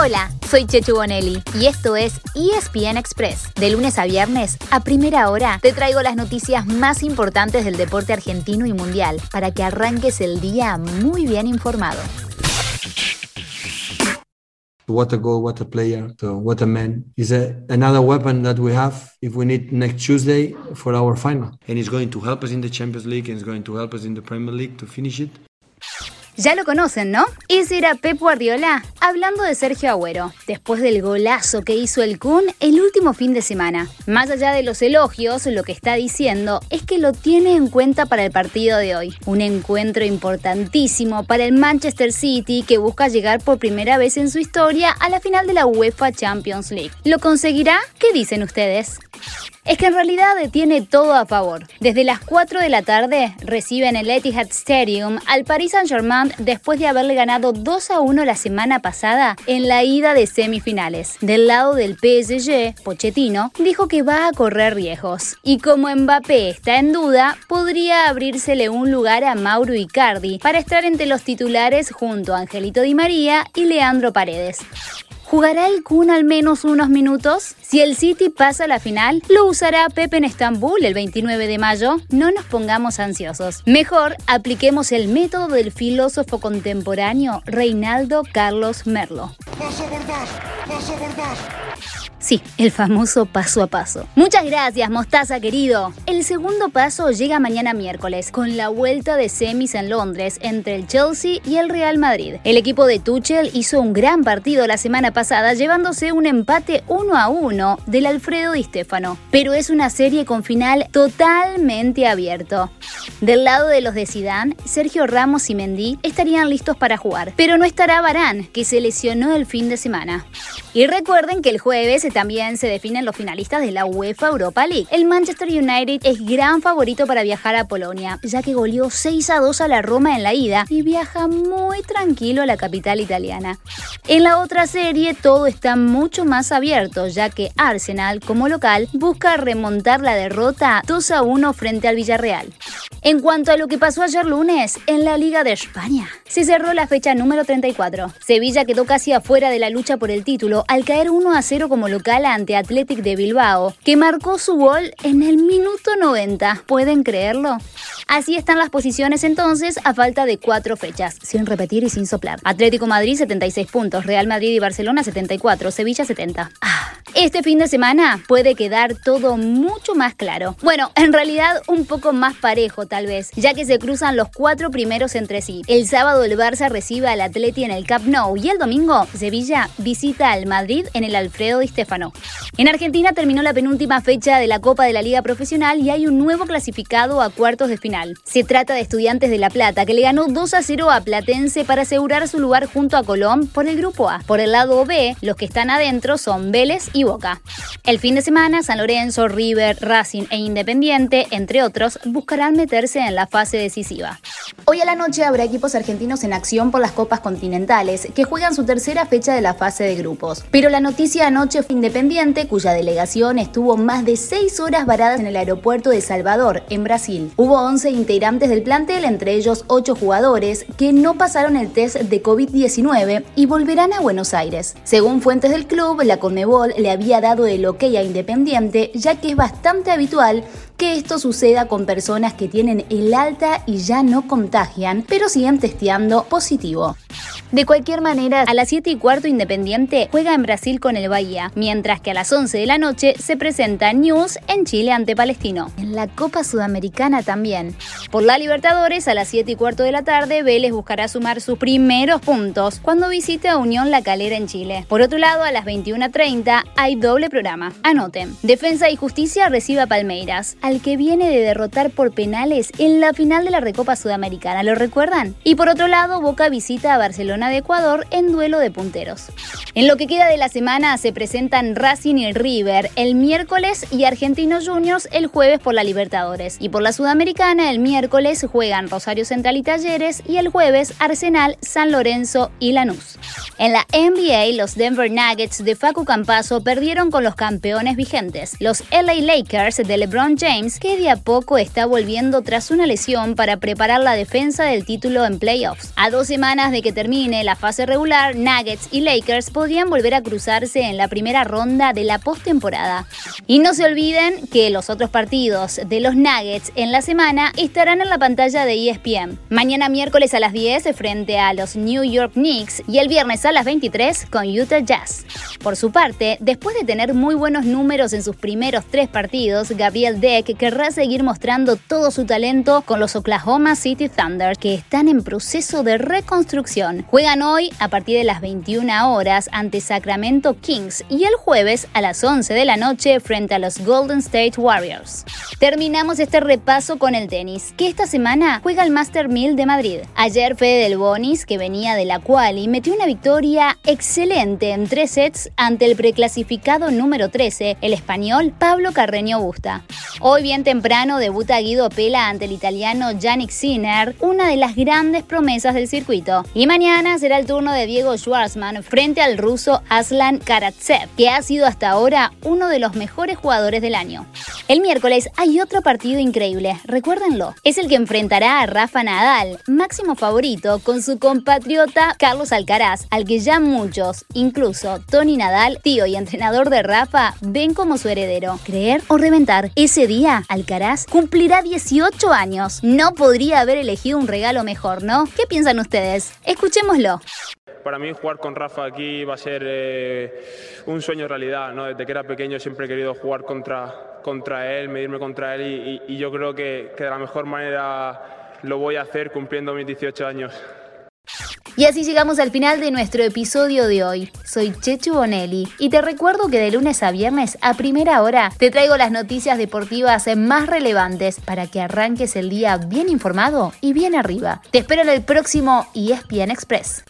Hola, soy Chechu Bonelli y esto es ESPN Express. De lunes a viernes, a primera hora, te traigo las noticias más importantes del deporte argentino y mundial para que arranques el día muy bien informado. What a goal, what a player, what a man. Is another weapon that we have if we need next Tuesday for our final. And he's going to help us in the Champions League and he's going to help us in the Premier League to finish it. Ya lo conocen, ¿no? Ese era Pep Guardiola hablando de Sergio Agüero, después del golazo que hizo el Kun el último fin de semana. Más allá de los elogios, lo que está diciendo es que lo tiene en cuenta para el partido de hoy. Un encuentro importantísimo para el Manchester City que busca llegar por primera vez en su historia a la final de la UEFA Champions League. ¿Lo conseguirá? ¿Qué dicen ustedes? Es que en realidad tiene todo a favor. Desde las 4 de la tarde recibe en el Etihad Stadium al Paris Saint-Germain después de haberle ganado 2 a 1 la semana pasada en la ida de semifinales. Del lado del PSG, Pochettino dijo que va a correr riesgos. Y como Mbappé está en duda, podría abrírsele un lugar a Mauro Icardi para estar entre los titulares junto a Angelito Di María y Leandro Paredes. ¿Jugará el Kun al menos unos minutos? Si el City pasa a la final, ¿lo usará Pepe en Estambul el 29 de mayo? No nos pongamos ansiosos. Mejor apliquemos el método del filósofo contemporáneo Reinaldo Carlos Merlo. Paso por paso por Sí, el famoso paso a paso. Muchas gracias, Mostaza querido. El segundo paso llega mañana miércoles, con la vuelta de semis en Londres entre el Chelsea y el Real Madrid. El equipo de Tuchel hizo un gran partido la semana pasada, llevándose un empate 1 a 1 del Alfredo Di Stefano. Pero es una serie con final totalmente abierto. Del lado de los de Zidane, Sergio Ramos y Mendy estarían listos para jugar, pero no estará Barán, que se lesionó el fin de semana. Y recuerden que el jueves también se definen los finalistas de la UEFA Europa League. El Manchester United es gran favorito para viajar a Polonia, ya que goleó 6 a 2 a la Roma en la ida y viaja muy tranquilo a la capital italiana. En la otra serie todo está mucho más abierto, ya que Arsenal, como local, busca remontar la derrota 2 a 1 frente al Villarreal. En cuanto a lo que pasó ayer lunes en la Liga de España, se cerró la fecha número 34. Sevilla quedó casi afuera de la lucha por el título al caer 1 a 0 como local ante Athletic de Bilbao, que marcó su gol en el minuto 90. ¿Pueden creerlo? Así están las posiciones entonces a falta de cuatro fechas, sin repetir y sin soplar. Atlético Madrid 76 puntos, Real Madrid y Barcelona 74, Sevilla 70. Ah, este fin de semana puede quedar todo mucho más claro. Bueno, en realidad un poco más parejo tal vez, ya que se cruzan los cuatro primeros entre sí. El sábado el Barça recibe al Atleti en el Camp Nou y el domingo Sevilla visita al Madrid en el Alfredo Di Stefano. En Argentina terminó la penúltima fecha de la Copa de la Liga Profesional y hay un nuevo clasificado a cuartos de final. Se trata de Estudiantes de La Plata, que le ganó 2 a 0 a Platense para asegurar su lugar junto a Colón por el grupo A. Por el lado B, los que están adentro son Vélez y Boca. El fin de semana, San Lorenzo, River, Racing e Independiente, entre otros, buscarán meterse en la fase decisiva. Hoy a la noche habrá equipos argentinos en acción por las Copas Continentales, que juegan su tercera fecha de la fase de grupos. Pero la noticia anoche fue Independiente, cuya delegación estuvo más de 6 horas varadas en el aeropuerto de Salvador, en Brasil. Hubo 11 integrantes del plantel, entre ellos 8 jugadores, que no pasaron el test de COVID-19 y volverán a Buenos Aires. Según fuentes del club, la Conmebol le había dado el ok a Independiente, ya que es bastante habitual que esto suceda con personas que tienen el alta y ya no contagian, pero siguen testeando positivo. De cualquier manera, a las 7 y cuarto Independiente juega en Brasil con el Bahía, mientras que a las 11 de la noche se presenta News en Chile ante Palestino. En la Copa Sudamericana también. Por la Libertadores, a las 7 y cuarto de la tarde, Vélez buscará sumar sus primeros puntos cuando visite a Unión La Calera en Chile. Por otro lado, a las 21.30 hay doble programa. Anoten. Defensa y Justicia recibe a Palmeiras, al que viene de derrotar por penales en la final de la Recopa Sudamericana. ¿Lo recuerdan? Y por otro lado, Boca visita a Barcelona de Ecuador en duelo de punteros. En lo que queda de la semana se presentan Racing y River el miércoles y Argentinos Juniors el jueves por la Libertadores. Y por la Sudamericana el miércoles juegan Rosario Central y Talleres y el jueves Arsenal, San Lorenzo y Lanús. En la NBA los Denver Nuggets de Facu Campaso perdieron con los campeones vigentes. Los LA Lakers de LeBron James James, que de a poco está volviendo tras una lesión para preparar la defensa del título en playoffs. A dos semanas de que termine la fase regular, Nuggets y Lakers podrían volver a cruzarse en la primera ronda de la postemporada. Y no se olviden que los otros partidos de los Nuggets en la semana estarán en la pantalla de ESPN. Mañana miércoles a las 10 frente a los New York Knicks y el viernes a las 23 con Utah Jazz. Por su parte, después de tener muy buenos números en sus primeros tres partidos, Gabriel Deck querrá seguir mostrando todo su talento con los Oklahoma City Thunder, que están en proceso de reconstrucción. Juegan hoy a partir de las 21 horas ante Sacramento Kings y el jueves a las 11 de la noche frente a los Golden State Warriors. Terminamos este repaso con el tenis, que esta semana juega el Master 1000 de Madrid. Ayer Fede Del Bonis, que venía de la quali, metió una victoria excelente en tres sets ante el preclasificado número 13, el español Pablo Carreño Busta. Hoy bien temprano debuta Guido Pela ante el italiano Yannick Sinner, una de las grandes promesas del circuito. Y mañana será el turno de Diego Schwartzman frente al ruso Aslan Karatsev, que ha sido hasta ahora uno de los mejores jugadores del año. El miércoles hay otro partido increíble, recuérdenlo. Es el que enfrentará a Rafa Nadal, máximo favorito, con su compatriota Carlos Alcaraz, al que ya muchos, incluso Tony Nadal, tío y entrenador de Rafa, ven como su heredero. ¿Creer o reventar? Ese día, Alcaraz cumplirá 18 años. No podría haber elegido un regalo mejor, ¿no? ¿Qué piensan ustedes? Para mí jugar con Rafa aquí va a ser eh, un sueño realidad. ¿no? Desde que era pequeño siempre he querido jugar contra, contra él, medirme contra él y, yo creo que, de la mejor manera lo voy a hacer cumpliendo mis 18 años. Y así llegamos al final de nuestro episodio de hoy. Soy Chechu Bonelli y te recuerdo que de lunes a viernes a primera hora te traigo las noticias deportivas más relevantes para que arranques el día bien informado y bien arriba. Te espero en el próximo ESPN Express.